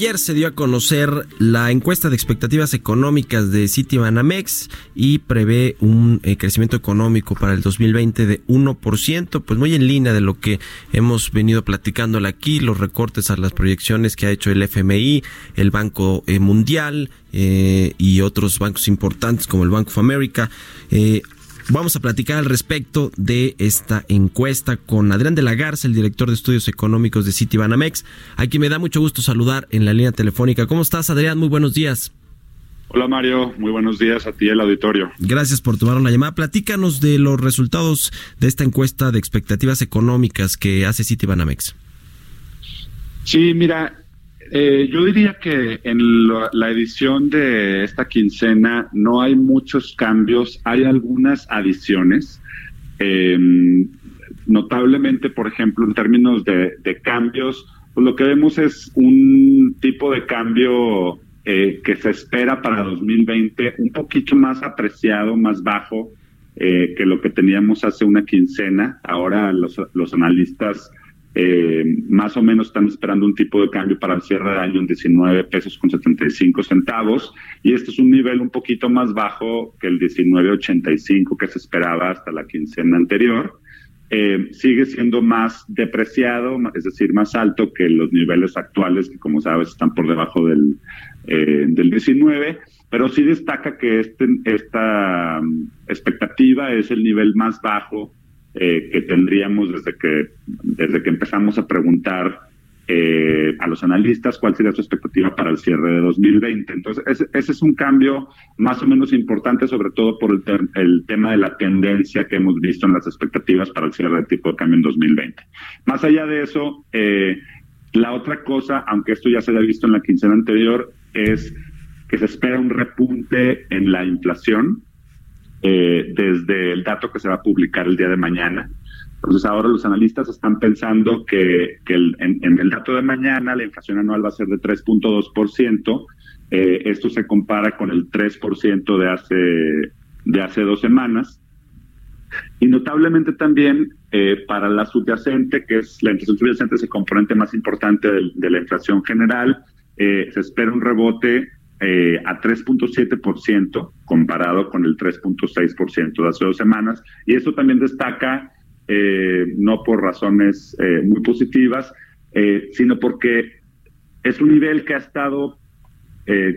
Ayer se dio a conocer la encuesta de expectativas económicas de Citibanamex y prevé un eh, crecimiento económico para el 2020 de 1%, pues muy en línea de lo que hemos venido platicando aquí, los recortes a las proyecciones que ha hecho el FMI, el Banco eh, Mundial eh, y otros bancos importantes como el Bank of America. Vamos a platicar al respecto de esta encuesta con Adrián de la Garza, el director de estudios económicos de Citibanamex, a quien me da mucho gusto saludar en la línea telefónica. ¿Cómo estás, Adrián? Muy buenos días. Hola Mario, muy buenos días a ti el auditorio. Gracias por tomar una llamada. Platícanos de los resultados de esta encuesta de expectativas económicas que hace Citibanamex. Sí, mira, eh, yo diría que en la edición de esta quincena no hay muchos cambios, hay algunas adiciones. Em, notablemente, por ejemplo, en términos de, cambios, pues lo que vemos es un tipo de cambio eh, que se espera para 2020 un poquito más apreciado, más bajo eh, que lo que teníamos hace una quincena. Ahora los, los analistas eh, más o menos están esperando un tipo de cambio para el cierre de año en 19 pesos con 75 centavos y este es un nivel un poquito más bajo que el 19.85 que se esperaba hasta la quincena anterior. Eh, sigue siendo más depreciado, es decir, más alto que los niveles actuales que como sabes están por debajo del, eh, del 19, pero sí destaca que este, esta mm, expectativa es el nivel más bajo eh, que tendríamos desde que, desde que empezamos a preguntar eh, a los analistas cuál sería su expectativa para el cierre de 2020. Entonces, ese, es un cambio más o menos importante, sobre todo por el, el, tema de la tendencia que hemos visto en las expectativas para el cierre de tipo de cambio en 2020. Más allá de eso, eh, la otra cosa, aunque esto ya se había visto en la quincena anterior, es que se espera un repunte en la inflación eh, desde el dato que se va a publicar el día de mañana. Entonces ahora los analistas están pensando que, en, el dato de mañana la inflación anual va a ser de 3.2%. Eh, esto se compara con el 3% de hace, de hace dos semanas. Y notablemente también eh, para la subyacente, que es la inflación subyacente, es el componente más importante de, la inflación general, eh, se espera un rebote eh, a 3.7% comparado con el 3.6% de hace dos semanas. Y eso también destaca, eh, no por razones eh, muy positivas, sino porque es un nivel que ha estado,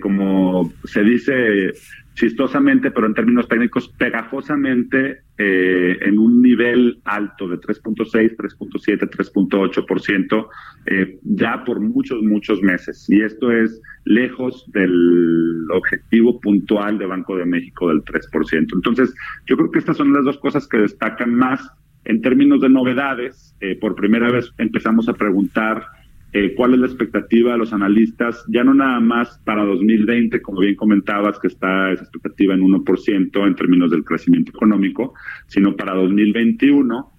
como se dice chistosamente, pero en términos técnicos, pegajosamente eh, en un nivel alto de 3.6, 3.7, 3.8% eh, ya por muchos, muchos meses. Y esto es lejos del objetivo puntual de Banco de México del 3%. Entonces, yo creo que estas son las dos cosas que destacan más en términos de novedades. Eh, por primera vez empezamos a preguntar eh, cuál es la expectativa de los analistas, ya no nada más para 2020, como bien comentabas, que está esa expectativa en 1% en términos del crecimiento económico, sino para 2021.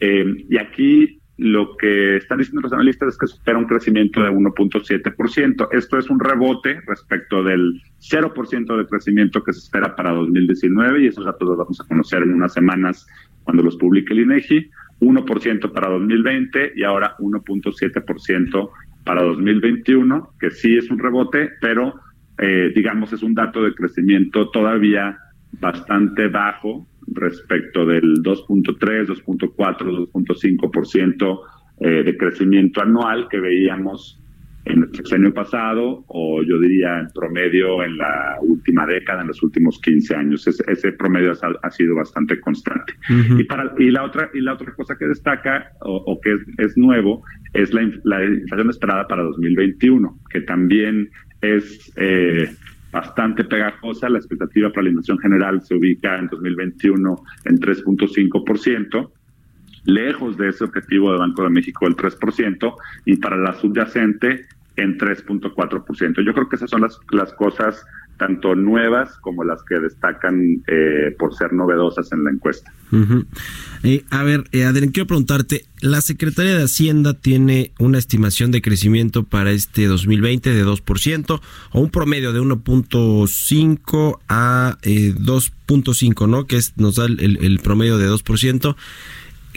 Eh, y aquí lo que están diciendo los analistas es que se espera un crecimiento de 1.7%. Esto es un rebote respecto del 0% de crecimiento que se espera para 2019 y esos datos los vamos a conocer en unas semanas cuando los publique el INEGI. 1% para 2020 y ahora 1.7% para 2021, que sí es un rebote, pero eh, digamos es un dato de crecimiento todavía bastante bajo respecto del 2.3, 2.4, 2.5% eh, de crecimiento anual que veíamos en el sexenio pasado o yo diría en promedio en la última década, en los últimos 15 años. Ese, promedio ha, sido bastante constante. y, para, y, la otra, y la otra cosa que destaca o, que es, nuevo es la, inflación esperada para 2021, que también es... Eh, bastante pegajosa. La expectativa para la inflación general se ubica en 2021 en 3.5%, lejos de ese objetivo de Banco de México del 3%, y para la subyacente en 3.4%. Yo creo que esas son las, las cosas tanto nuevas como las que destacan eh, por ser novedosas en la encuesta. Eh, a ver, eh, Adrián, quiero preguntarte, la Secretaría de Hacienda tiene una estimación de crecimiento para este 2020 de 2% o un promedio de 1.5 a 2.5, ¿no? Que nos da el, promedio de 2%.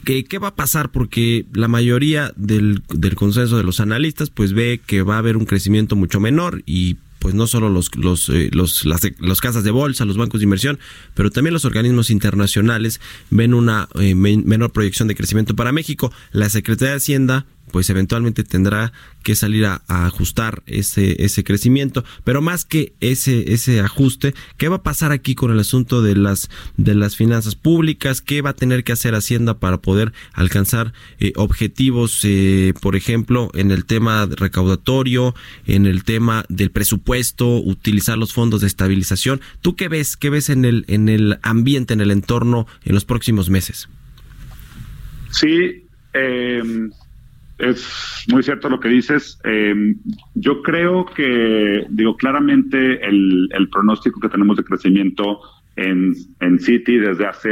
¿Qué, ¿Qué, va a pasar? Porque la mayoría del consenso de los analistas pues ve que va a haber un crecimiento mucho menor y pues no solo los, los, eh, los, las, casas de bolsa, los bancos de inversión, pero también los organismos internacionales ven una eh, menor proyección de crecimiento para México. La Secretaría de Hacienda pues eventualmente tendrá que salir a, ajustar ese, ese crecimiento. Pero más que ese, ese ajuste, ¿qué va a pasar aquí con el asunto de las, de las finanzas públicas? ¿Qué va a tener que hacer Hacienda para poder alcanzar eh, objetivos, eh, por ejemplo, en el tema recaudatorio, en el tema del presupuesto, utilizar los fondos de estabilización? ¿Tú qué ves? ¿Qué ves en el, en el ambiente, en el entorno en los próximos meses? Sí, eh, es muy cierto lo que dices. Eh, yo creo que, digo, claramente el, pronóstico que tenemos de crecimiento en, en City desde hace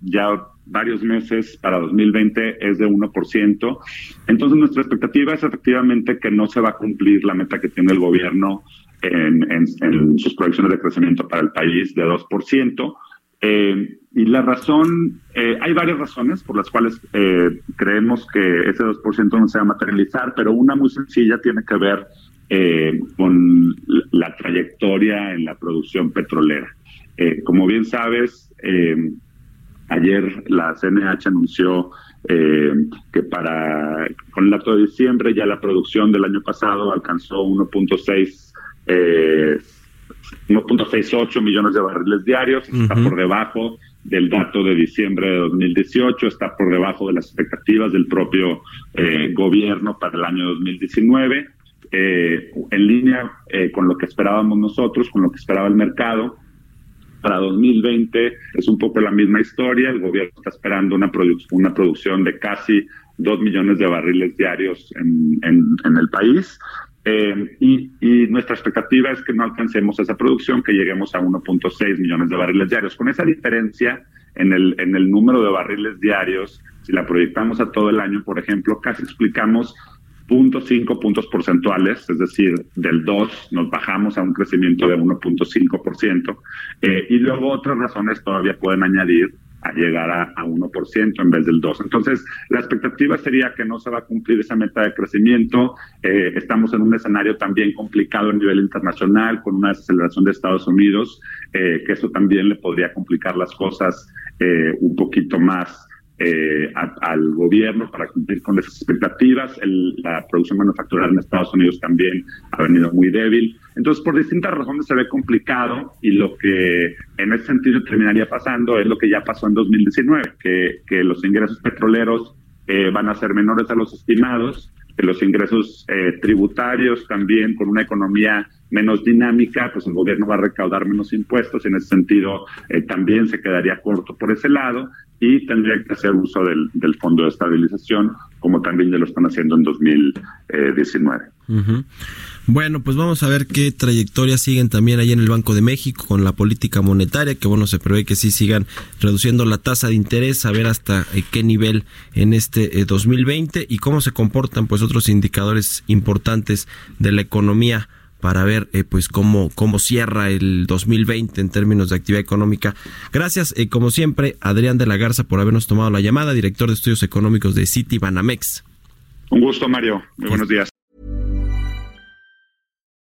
ya varios meses para 2020 es de 1%. Entonces nuestra expectativa es efectivamente que no se va a cumplir la meta que tiene el gobierno en, en sus proyecciones de crecimiento para el país de 2%. Eh, y la razón, eh, hay varias razones por las cuales eh, creemos que ese 2% no se va a materializar, pero una muy sencilla tiene que ver con la trayectoria en la producción petrolera. como bien sabes, ayer la CNH anunció que para con el dato de diciembre ya la producción del año pasado alcanzó 1.6 eh, 1.68 millones de barriles diarios, está por debajo del dato de diciembre de 2018, está por debajo de las expectativas del propio eh, gobierno para el año 2019, eh, en línea eh, con lo que esperábamos nosotros, con lo que esperaba el mercado. Para 2020 es un poco la misma historia, el gobierno está esperando una, una producción de casi 2 millones de barriles diarios en, en el país. Eh, y, nuestra expectativa es que no alcancemos esa producción, que lleguemos a 1.6 millones de barriles diarios. Con esa diferencia en el, en el número de barriles diarios, si la proyectamos a todo el año, por ejemplo, casi explicamos 0.5 puntos porcentuales, es decir, del 2 nos bajamos a un crecimiento de 1.5%. Eh, y luego otras razones todavía pueden añadir a llegar a, 1% en vez del 2%. Entonces, la expectativa sería que no se va a cumplir esa meta de crecimiento. Eh, estamos en un escenario también complicado a nivel internacional, con una desaceleración de Estados Unidos, eh, que eso también le podría complicar las cosas eh, un poquito más eh, al gobierno para cumplir con esas expectativas. la producción manufacturera en Estados Unidos también ha venido muy débil. Entonces, por distintas razones se ve complicado y lo que en ese sentido terminaría pasando es lo que ya pasó en 2019, que, que los ingresos petroleros eh, van a ser menores a los estimados, que los ingresos eh, tributarios también con una economía menos dinámica, pues el gobierno va a recaudar menos impuestos, en ese sentido eh, también se quedaría corto por ese lado y tendría que hacer uso del, del fondo de estabilización, como también ya lo están haciendo en 2019. Bueno, pues vamos a ver qué trayectoria siguen también ahí en el Banco de México con la política monetaria, que bueno, se prevé que sí sigan reduciendo la tasa de interés, a ver hasta eh, qué nivel en este 2020 eh, y cómo se comportan pues otros indicadores importantes de la economía para ver eh, pues cómo cómo cierra el 2020 en términos de actividad económica. Gracias, como siempre, Adrián de la Garza por habernos tomado la llamada, director de estudios económicos de City Banamex. Un gusto, Mario. Muy buenos días.